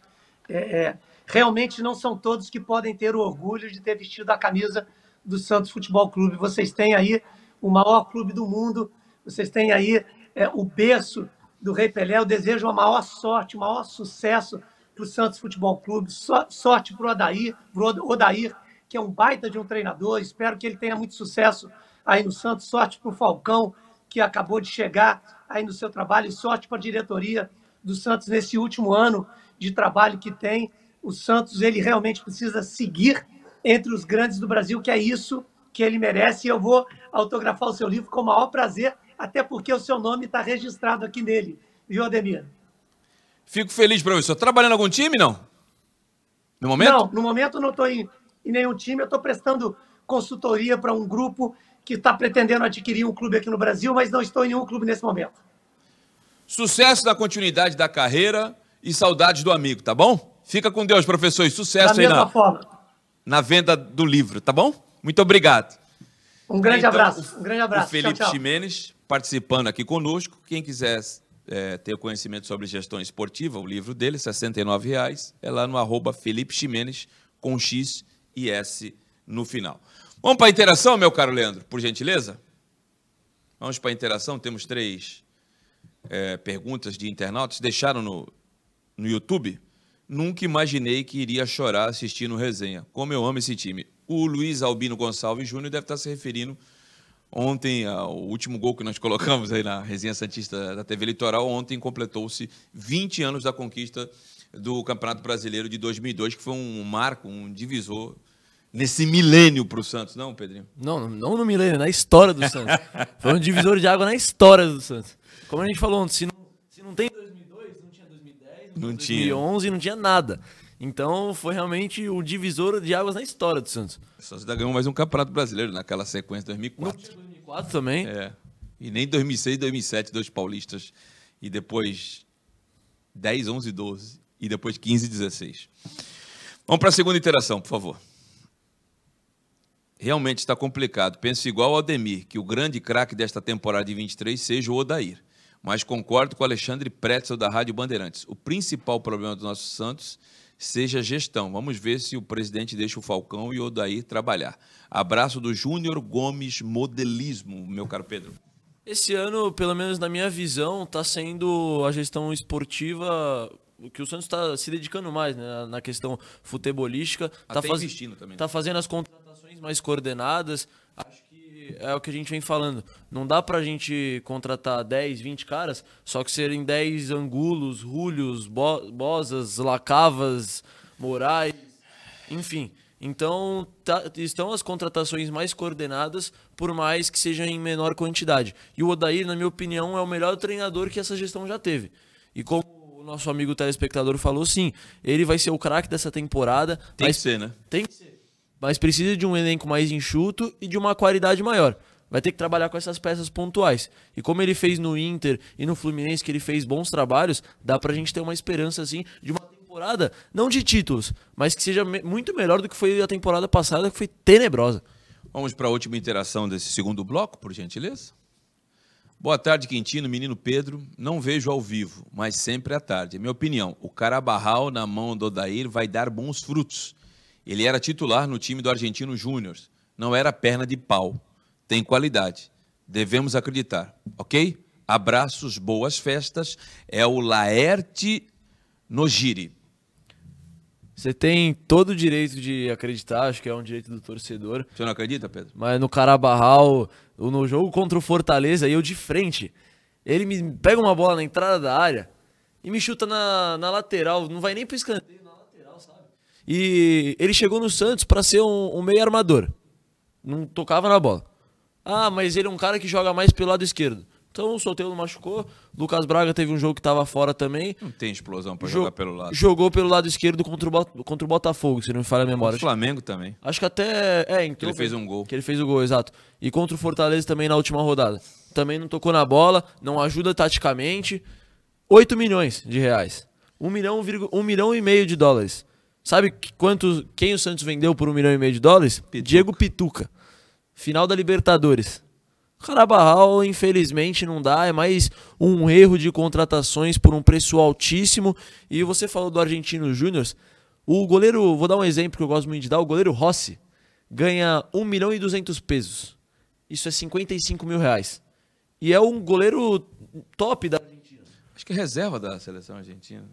É, é, realmente não são todos que podem ter o orgulho de ter vestido a camisa do Santos Futebol Clube. Vocês têm aí o maior clube do mundo, vocês têm aí é, o berço do Rei Pelé. Eu desejo a maior sorte, o maior sucesso para o Santos Futebol Clube. So, sorte para o Odair, pro Odair, que é um baita de um treinador. Espero que ele tenha muito sucesso aí no Santos. Sorte para o Falcão, que acabou de chegar aí no seu trabalho. E sorte para a diretoria do Santos nesse último ano de trabalho que tem. O Santos ele realmente precisa seguir entre os grandes do Brasil, que é isso que ele merece. E eu vou autografar o seu livro com o maior prazer, até porque o seu nome está registrado aqui nele, viu, Ademir? Fico feliz, professor. Trabalhando em algum time, não? No momento? Não, no momento não estou em, em nenhum time. Eu estou prestando consultoria para um grupo que está pretendendo adquirir um clube aqui no Brasil, mas não estou em nenhum clube nesse momento. Sucesso na continuidade da carreira e saudades do amigo, tá bom? Fica com Deus, professor, e sucesso da aí na, forma. na venda do livro, tá bom? Muito obrigado. Um grande Então, abraço. Um grande abraço. O Felipe tchau, tchau. Ximenes participando aqui conosco. Quem quiser é, ter conhecimento sobre gestão esportiva, o livro dele, 69 reais, é lá no arroba Felipe Ximenes, com X e S no final. Vamos para a interação, meu caro Leandro, por gentileza? Vamos para a interação, temos três é, perguntas de internautas. Deixaram no, no YouTube? Nunca imaginei que iria chorar assistindo resenha. Como eu amo esse time. O Luiz Albino Gonçalves Júnior deve estar se referindo ontem ao último gol que nós colocamos aí na resenha Santista da TV Litoral. Ontem completou-se 20 anos da conquista do Campeonato Brasileiro de 2002, que foi um marco, um divisor nesse milênio para o Santos, não, Pedrinho? Não, não no milênio, na história do Santos. Foi um divisor de água na história do Santos. Como a gente falou ontem, se não, se não tem 2002, não tinha 2010, Não não tinha. tinha 2011, não tinha nada. Então foi realmente o divisor de águas na história do Santos. O Santos ainda ganhou mais um Campeonato Brasileiro naquela sequência 2004. 2004 também. É. E nem 2006, 2007, dois paulistas. E depois 10, 11, 12. E depois 15, 16. Vamos para a segunda interação, por favor. Realmente está complicado. Penso igual ao Ademir, que o grande craque desta temporada de 23 seja o Odair. Mas concordo com o Alexandre Pretzel, da Rádio Bandeirantes. O principal problema do nosso Santos seja a gestão. Vamos ver se o presidente deixa o Falcão e o Odair trabalhar. Abraço do Júnior Gomes Modelismo, meu caro Pedro. Esse ano, pelo menos na minha visão, está sendo a gestão esportiva que o Santos está se dedicando mais né, na questão futebolística. Está faz... também. Tá fazendo as contratações mais coordenadas. Acho que é o que a gente vem falando. Não dá para a gente contratar 10, 20 caras, só que serem 10 Angulos, Rúlios, Bo Bosas, Lacavas, Moraes, enfim. Então, tá, estão as contratações mais coordenadas, por mais que sejam em menor quantidade. E o Odair, na minha opinião, é o melhor treinador que essa gestão já teve. E como o nosso amigo telespectador falou, sim, ele vai ser o craque dessa temporada. Tem que ser, né? Tem que ser. Mas precisa de um elenco mais enxuto e de uma qualidade maior. Vai ter que trabalhar com essas peças pontuais. E como ele fez no Inter e no Fluminense, que ele fez bons trabalhos, dá pra gente ter uma esperança, assim, de uma temporada, não de títulos, mas que seja me muito melhor do que foi a temporada passada, que foi tenebrosa. Vamos para a última interação desse segundo bloco, por gentileza. Boa tarde, Quintino, menino Pedro. Não vejo ao vivo, mas sempre à tarde. É minha opinião, o Carabarral na mão do Odair vai dar bons frutos. Ele era titular no time do Argentino Júnior. Não era perna de pau. Tem qualidade. Devemos acreditar, ok? Abraços, boas festas. É o Laerte Nogiri. Você tem todo o direito de acreditar, acho que é um direito do torcedor. Você não acredita, Pedro? Mas no Carabarral, no jogo contra o Fortaleza, eu de frente, ele me pega uma bola na entrada da área e me chuta na, na lateral, não vai nem pro escanteio? E ele chegou no Santos para ser um, um meio armador. Não tocava na bola. Ah, mas ele é um cara que joga mais pelo lado esquerdo. Então o Soteldo machucou. Lucas Braga teve um jogo que estava fora também. Não tem explosão para jogar pelo lado. Jogou pelo lado esquerdo contra o, contra o Botafogo, se não me falha a memória. O Flamengo também. Acho que até. É, então. Que ele fez um gol. Que ele fez o gol, exato. E contra o Fortaleza também na última rodada. Também não tocou na bola, não ajuda taticamente. 8 milhões de reais. 1 milhão, 1 milhão e meio de dólares. Sabe quanto, quem o Santos vendeu por 1 milhão e meio de dólares? Pituca. Diego Pituca. Final da Libertadores. Carabarral, infelizmente, não dá. É mais um erro de contratações por um preço altíssimo. E você falou do Argentino Júnior. O goleiro, vou dar um exemplo que eu gosto muito de dar: o goleiro Rossi ganha 1 milhão e 200 pesos. Isso é 55 mil reais. E é um goleiro top da Argentina. Acho que é reserva da seleção argentina.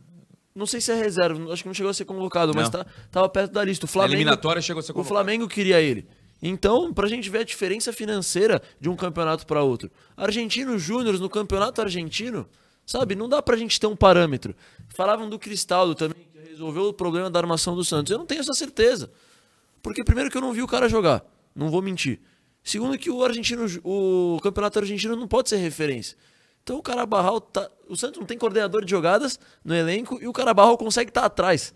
Não sei se é reserva, acho que não chegou a ser convocado, não. mas tá, tava perto da lista. O Flamengo, a eliminatória chegou a ser convocado. O Flamengo queria ele. Então, para a gente ver a diferença financeira de um campeonato para outro. Argentino Júnior no campeonato argentino, sabe, não dá para a gente ter um parâmetro. Falavam do Cristaldo também, que resolveu o problema da armação do Santos. Eu não tenho essa certeza. Porque primeiro que eu não vi o cara jogar, não vou mentir. Segundo que o argentino, o campeonato argentino não pode ser referência. Então o Carabarral tá, o Santos não tem coordenador de jogadas no elenco e o Carabarral consegue estar tá atrás.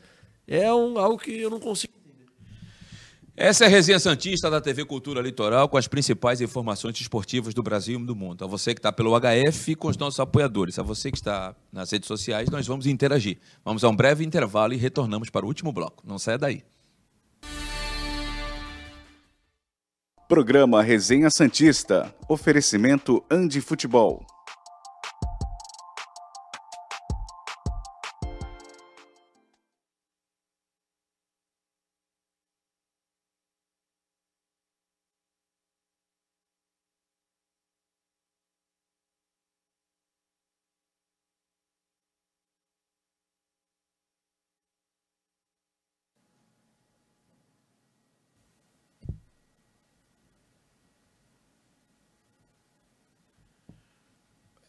É um, algo que eu não consigo essa é a resenha Santista da TV Cultura Litoral com as principais informações esportivas do Brasil e do mundo. A você que está pelo HF com os nossos apoiadores. A você que está nas redes sociais, nós vamos interagir. Vamos a um breve intervalo e retornamos para o último bloco. Não saia daí. Programa Resenha Santista. Oferecimento Andi Futebol.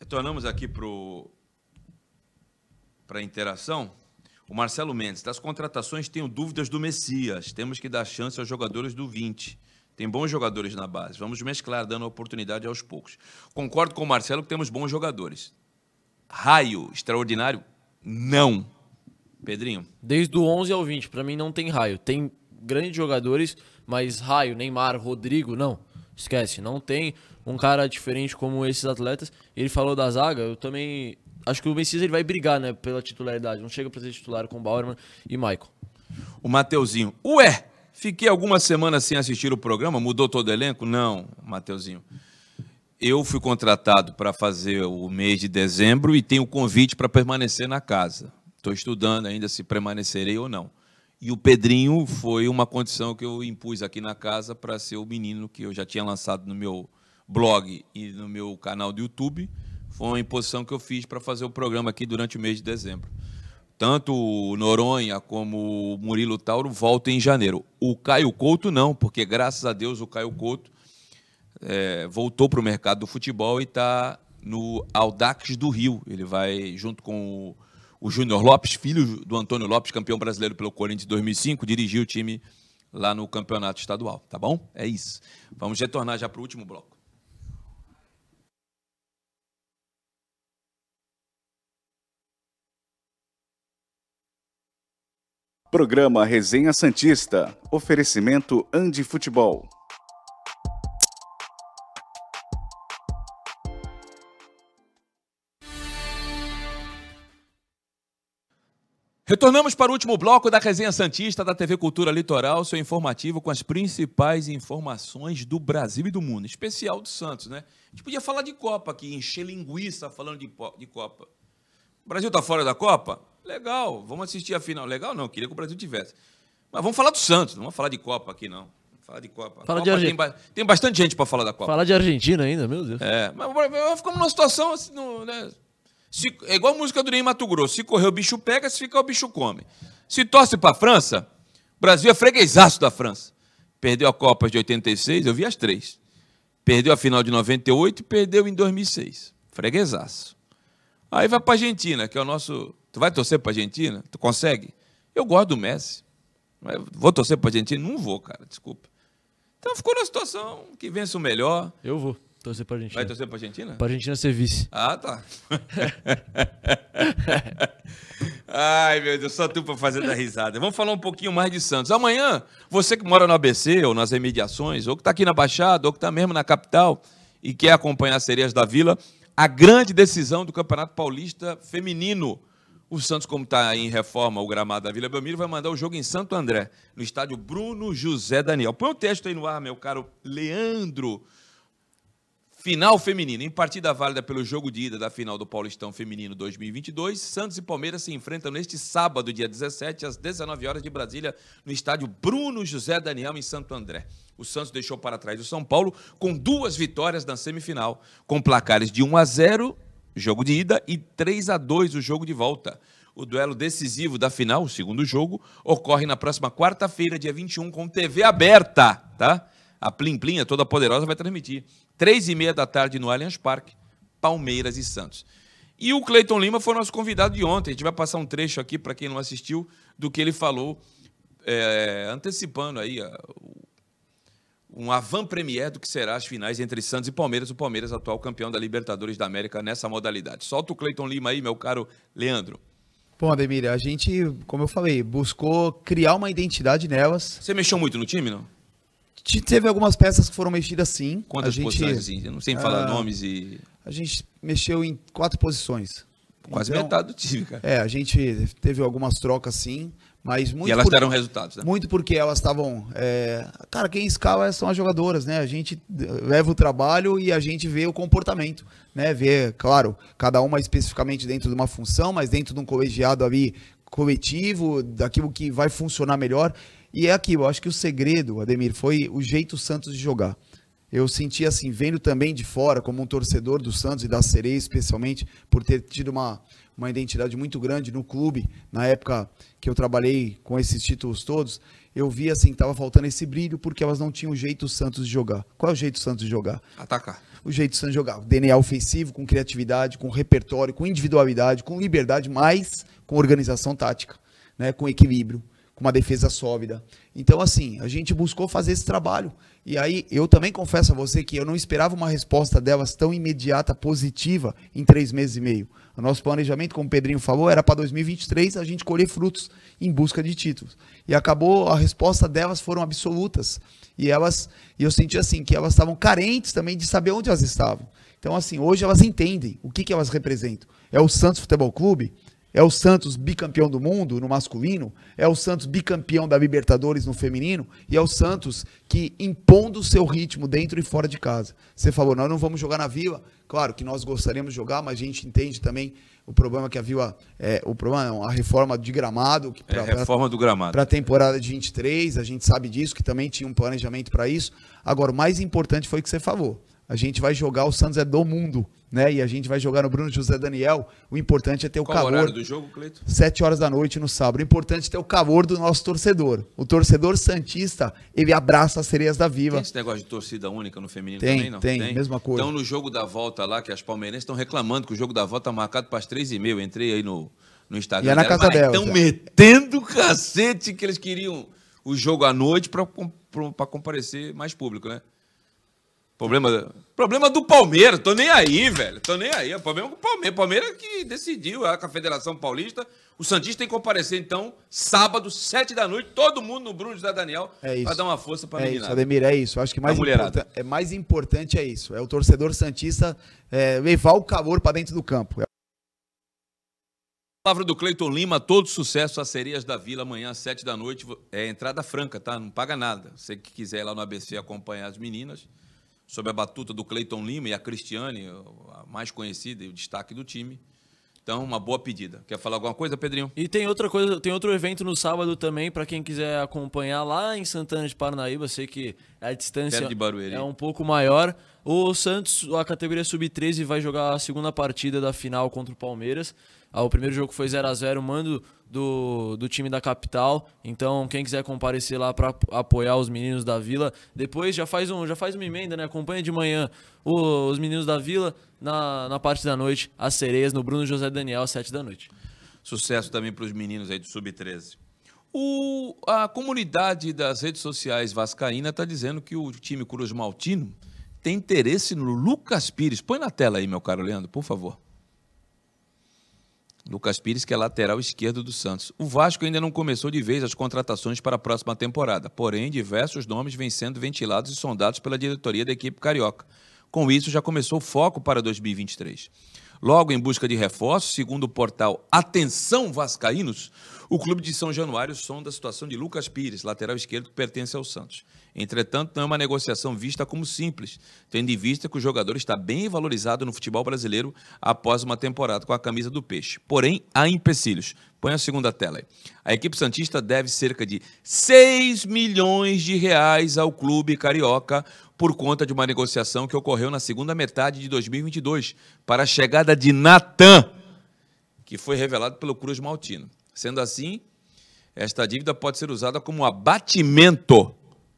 Retornamos aqui para a interação. O Marcelo Mendes, das contratações tenho dúvidas do Messias. Temos que dar chance aos jogadores do 20. Tem bons jogadores na base. Vamos mesclar, dando oportunidade aos poucos. Concordo com o Marcelo que temos bons jogadores. Raio extraordinário? Não. Pedrinho? Desde o 11 ao 20, para mim não tem raio. Tem grandes jogadores, mas raio, Neymar, Rodrigo, não. Esquece, não tem um cara diferente como esses atletas. Ele falou da zaga, eu também acho que o Messias ele vai brigar, né, pela titularidade. Não chega para ser titular com Bauerman e Michael. O Mateuzinho. Ué, fiquei algumas semanas sem assistir o programa, mudou todo o elenco? Não, Mateuzinho. Eu fui contratado para fazer o mês de dezembro e tenho convite para permanecer na casa. Estou estudando ainda se permanecerei ou não. E o Pedrinho foi uma condição que eu impus aqui na casa para ser o menino que eu já tinha lançado no meu blog e no meu canal do YouTube. Foi uma imposição que eu fiz para fazer o programa aqui durante o mês de dezembro. Tanto o Noronha como o Murilo Tauro voltam em janeiro. O Caio Couto não, porque graças a Deus o Caio Couto é, voltou para o mercado do futebol e está no Audax do Rio. Ele vai, junto com o, o Júnior Lopes, filho do Antônio Lopes, campeão brasileiro pelo Corinthians em 2005, dirigir o time lá no campeonato estadual. Tá bom? É isso. Vamos retornar já para o último bloco. Programa Resenha Santista. Oferecimento Andi Futebol. Retornamos para o último bloco da Resenha Santista da TV Cultura Litoral, seu informativo com as principais informações do Brasil e do mundo, especial do Santos, né? A gente podia falar de Copa aqui, encher linguiça falando de, de Copa. O Brasil está fora da Copa? Legal, vamos assistir a final. Legal não, queria que o Brasil tivesse. Mas vamos falar do Santos, não vamos falar de Copa aqui, não. Vamos falar de Copa. Fala Copa de Argen- tem, ba- tem bastante gente para falar da Copa. Falar de Argentina ainda, meu Deus. É, mas ficamos numa situação assim, né? Se- é igual a música do Ney Mato Grosso. Se correr o bicho pega, se ficar o bicho come. Se torce para a França, o Brasil é freguesaço da França. Perdeu a Copa de 86, eu vi as três. Perdeu a final de 98 e perdeu em 2006. Freguesaço. Aí vai para Argentina, que é o nosso. Tu vai torcer para Argentina? Tu consegue? Eu gosto do Messi. Vou torcer para Argentina? Não vou, cara, desculpa. Então ficou na situação que vence o melhor. Eu vou torcer pra Argentina. Vai torcer para Argentina? Pra Argentina ser vice. Ah, tá. Ai, meu Deus, só tu para fazer da risada. Vamos falar um pouquinho mais de Santos. Amanhã, você que mora no ABC ou nas remediações, ou que está aqui na Baixada, ou que está mesmo na capital e quer acompanhar as Sereias da Vila, a grande decisão do Campeonato Paulista Feminino. O Santos, como está em reforma o gramado da Vila Belmiro, vai mandar o jogo em Santo André, no estádio Bruno José Daniel. Põe o texto aí no ar, meu caro Leandro. Final feminina. Em partida válida pelo jogo de ida da final do Paulistão Feminino 2022, Santos e Palmeiras se enfrentam neste sábado, dia 17, às 19 horas de Brasília, no estádio Bruno José Daniel, em Santo André. O Santos deixou para trás o São Paulo com duas vitórias na semifinal, com placares de 1 a 0, jogo de ida, e 3 a 2, o jogo de volta. O duelo decisivo da final, o segundo jogo, ocorre na próxima quarta-feira, dia 21, com TV aberta, tá? A Plim Plim, a toda poderosa, vai transmitir. Três e meia da tarde no Allianz Parque, Palmeiras e Santos. E o Cleiton Lima foi nosso convidado de ontem. A gente vai passar um trecho aqui para quem não assistiu do que ele falou, é, antecipando aí a- um avant-premier do que será as finais entre Santos e Palmeiras, o Palmeiras atual campeão da Libertadores da América nessa modalidade. Solta o Cleiton Lima aí, meu caro Leandro. Bom, Ademir, a gente, como eu falei, buscou criar uma identidade nelas. Você mexeu muito no time, não? Te- Teve algumas peças que foram mexidas sim. Quantas a gente, posições, assim? Eu não sei falar Ah, nomes e... A gente mexeu em quatro posições. Quase Então, metade do time, cara. É, a gente teve algumas trocas sim, mas muito e elas por- deram resultados, né? Muito porque elas estavam. é, Cara, quem escala são as jogadoras, né? A gente leva o trabalho e a gente vê o comportamento, né? Vê, claro, cada uma especificamente dentro de uma função, mas dentro de um colegiado ali coletivo, daquilo que vai funcionar melhor. E é aquilo, eu acho que o segredo, Ademir, foi o jeito Santos de jogar. Eu senti assim, vendo também de fora, como um torcedor do Santos e da Sereia, especialmente, por ter tido uma, uma identidade muito grande no clube, na época que eu trabalhei com esses títulos todos, eu vi assim, que estava faltando esse brilho, porque elas não tinham o jeito Santos de jogar. Qual é o jeito Santos de jogar? Atacar. o jeito de Santos jogar. O DNA ofensivo, com criatividade, com repertório, com individualidade, com liberdade, mas com organização tática, né? com equilíbrio, com uma defesa sólida. Então, assim, a gente buscou fazer esse trabalho. E aí, eu também confesso a você que eu não esperava uma resposta delas tão imediata, positiva, em três meses e meio. O nosso planejamento, como o Pedrinho falou, era para 2023 a gente colher frutos em busca de títulos. E acabou, a resposta delas foram absolutas. E elas, e eu senti assim, que elas estavam carentes também de saber onde elas estavam. Então, assim, hoje elas entendem o que, que elas representam. É o Santos Futebol Clube, é o Santos bicampeão do mundo no masculino, é o Santos bicampeão da Libertadores no feminino, e é o Santos que impondo o seu ritmo dentro e fora de casa. Você falou, nós não vamos jogar na Vila, claro que nós gostaríamos de jogar, mas a gente entende também o problema que a Vila, é, o problema não, a reforma de gramado, que É, reforma do gramado. para a temporada de 23, a gente sabe disso, que também tinha um planejamento para isso. Agora, o mais importante foi o que você falou. A gente vai jogar, o Santos é do mundo, né? E a gente vai jogar no Bruno José Daniel. O importante é ter o Qual calor. do jogo, Cleito? Sete horas da noite no sábado. O importante é ter o calor do nosso torcedor. O torcedor Santista, ele abraça as sereias da Viva. Tem esse negócio de torcida única no feminino Tem, também, não? tem, mesma coisa. Então, no jogo da volta lá, que as palmeirenses estão reclamando que o jogo da volta tá marcado para as três e meia. Eu entrei aí no, no Instagram. E é na casa delas, Estão é. metendo o cacete que eles queriam o jogo à noite para comparecer mais público, né? Problema, problema do Palmeiras, tô nem aí, velho. Tô nem aí. É problema com o Palmeiras. Palmeiras que decidiu, é com a Federação Paulista. O Santista tem que comparecer, então, sábado, sete da noite, todo mundo no Bruno José Daniel, É isso. pra dar uma força pra É menina. isso, Ademir, é isso. Acho que mais, importan- é mais importante é isso. É o torcedor Santista é, levar o calor para dentro do campo. É Palavra do Cleiton Lima, todo sucesso às Sereias da Vila, amanhã às sete da noite. É entrada franca, tá? Não paga nada. Você que quiser ir lá no ABC acompanhar as meninas, sob a batuta do Cleiton Lima e a Cristiane, a mais conhecida e o destaque do time. Então, uma boa pedida. Quer falar alguma coisa, Pedrinho? E tem outra coisa, tem outro evento no sábado também, para quem quiser acompanhar lá em Santana de Parnaíba. Sei que a distância Perto de Barueri. é um pouco maior. O Santos, a categoria sub-13, vai jogar a segunda partida da final contra o Palmeiras. Ah, O primeiro jogo foi 0 a 0 mando do, do time da capital. Então, quem quiser comparecer lá para apoiar os meninos da Vila, depois já faz, um, já faz uma emenda, né? Acompanha de manhã o- os meninos da Vila, na, na parte da noite, as sereias no Bruno José Daniel, às 7 da noite. Sucesso também para os meninos aí do Sub-13. O- A comunidade das redes sociais vascaína está dizendo que o time Cruz Maltino tem interesse no Lucas Pires. Põe na tela aí, meu caro Leandro, por favor. Lucas Pires, que é lateral esquerdo do Santos. O Vasco ainda não começou de vez as contratações para a próxima temporada, porém, diversos nomes vêm sendo ventilados e sondados pela diretoria da equipe carioca. Com isso, já começou o foco para 2023. Logo em busca de reforços, segundo o portal Atenção Vascaínos, o clube de São Januário sonda a situação de Lucas Pires, lateral esquerdo que pertence ao Santos. Entretanto, não é uma negociação vista como simples, tendo em vista que o jogador está bem valorizado no futebol brasileiro após uma temporada com a camisa do Peixe. Porém, há empecilhos. Põe a segunda tela aí. A equipe Santista deve cerca de 6 milhões de reais ao clube carioca por conta de uma negociação que ocorreu na segunda metade de 2022 para a chegada de Natan, que foi revelado pelo Cruz Maltino. Sendo assim, esta dívida pode ser usada como abatimento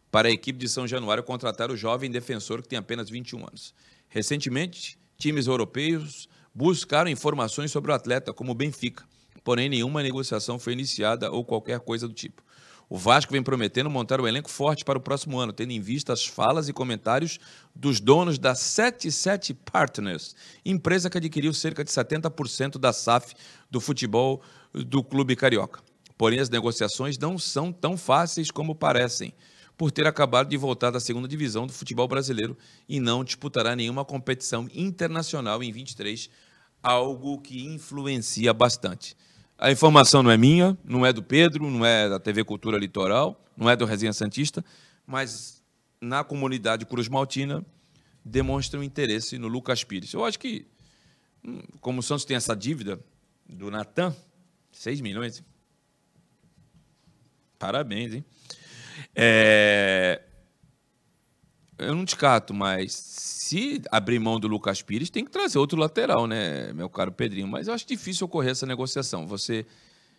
para a equipe de São Januário contratar o jovem defensor que tem apenas 21 anos. Recentemente, times europeus buscaram informações sobre o atleta, como o Benfica, porém nenhuma negociação foi iniciada ou qualquer coisa do tipo. O Vasco vem prometendo montar um elenco forte para o próximo ano, tendo em vista as falas e comentários dos donos da 77 Partners, empresa que adquiriu cerca de 70% da SAF do futebol do clube carioca. Porém, as negociações não são tão fáceis como parecem, por ter acabado de voltar da segunda divisão do futebol brasileiro e não disputará nenhuma competição internacional em 23, algo que influencia bastante. A informação não é minha, não é do Pedro, não é da TV Cultura Litoral, não é do Resenha Santista, mas na comunidade Cruz Maltina demonstram interesse no Lucas Pires. Eu acho que, hum, como o Santos tem essa dívida do Natan, 6 milhões, parabéns, hein? É, eu não descarto, mas se abrir mão do Lucas Pires, tem que trazer outro lateral, né, meu caro Pedrinho? Mas eu acho difícil ocorrer essa negociação. Você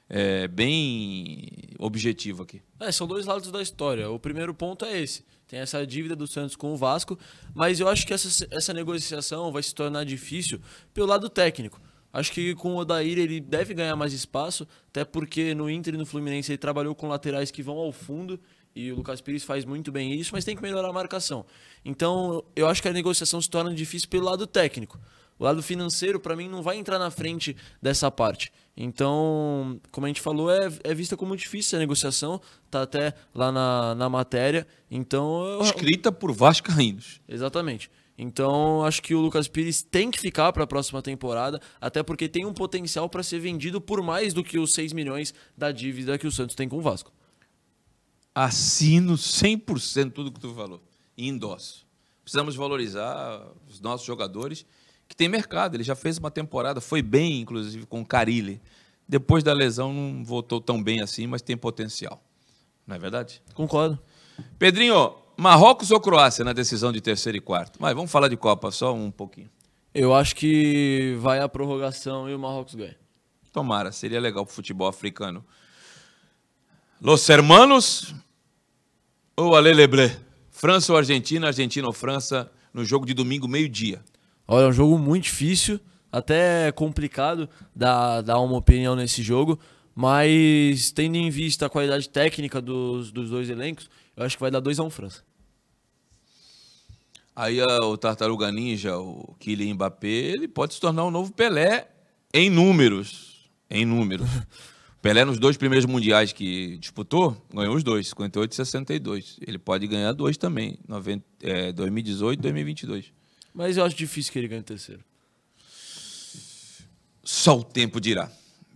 é bem objetivo aqui. É, são dois lados da história. O primeiro ponto é esse. Tem essa dívida do Santos com o Vasco, mas eu acho que essa, essa negociação vai se tornar difícil pelo lado técnico. Acho que com o Odair ele deve ganhar mais espaço, até porque no Inter e no Fluminense ele trabalhou com laterais que vão ao fundo e o Lucas Pires faz muito bem isso, mas tem que melhorar a marcação. Então, eu acho que a negociação se torna difícil pelo lado técnico. O lado financeiro, para mim, não vai entrar na frente dessa parte. Então, como a gente falou, é, é vista como difícil a negociação, tá até lá na, na matéria. Então, eu- Escrita por Vascaínos. Exatamente. Então, acho que o Lucas Pires tem que ficar para a próxima temporada, até porque tem um potencial para ser vendido por mais do que os 6 milhões da dívida que o Santos tem com o Vasco. Assino 100% tudo que tu falou. E endosso. Precisamos valorizar os nossos jogadores, que tem mercado. Ele já fez uma temporada, foi bem, inclusive, com o Carilli. Depois da lesão, não voltou tão bem assim, mas tem potencial. Não é verdade? Concordo. Pedrinho, Marrocos ou Croácia na decisão de terceiro e quarto? Mas vamos falar de Copa só um pouquinho. Eu acho que vai a prorrogação e o Marrocos ganha. Tomara, seria legal pro futebol africano. Los Hermanos ou Aleleble? França ou Argentina, Argentina ou França, no jogo de domingo, meio-dia. Olha, é um jogo muito difícil, até complicado dar, dar uma opinião nesse jogo, mas tendo em vista a qualidade técnica dos, dos dois elencos, eu acho que vai dar 2x1 França. Aí ah, o Tartaruga Ninja, o Kylian Mbappé, ele pode se tornar um novo Pelé em números. Em números. Pelé nos dois primeiros mundiais que disputou, ganhou os dois, 58 e 62. Ele pode ganhar dois também, 90, é, 2018 e 2022. Mas eu acho difícil que ele ganhe o terceiro. Só o tempo dirá.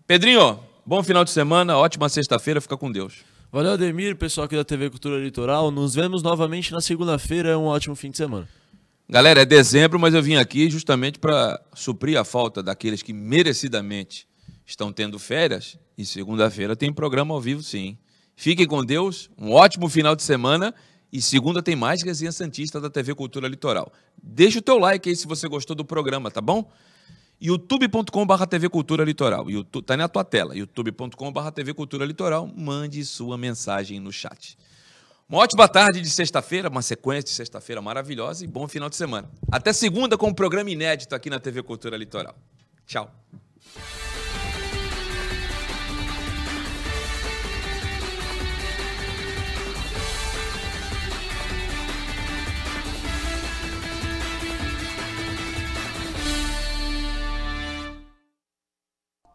Pedrinho, bom final de semana, ótima sexta-feira, fica com Deus. Valeu, Ademir, pessoal aqui da TV Cultura Litoral. Nos vemos novamente na segunda-feira. Um ótimo fim de semana. Galera, é dezembro, mas eu vim aqui justamente para suprir a falta daqueles que merecidamente estão tendo férias. E segunda-feira tem programa ao vivo, sim. Fiquem com Deus, um ótimo final de semana. E segunda tem mais Resenha Santista da TV Cultura Litoral. Deixa o teu like aí se você gostou do programa, tá bom? youtube.com.br TV Cultura Litoral. YouTube, tá na tua tela. youtube.com.br TV Cultura Litoral. Mande sua mensagem no chat. Uma ótima tarde de sexta-feira, uma sequência de sexta-feira maravilhosa e bom final de semana. Até segunda com um programa inédito aqui na TV Cultura Litoral. Tchau.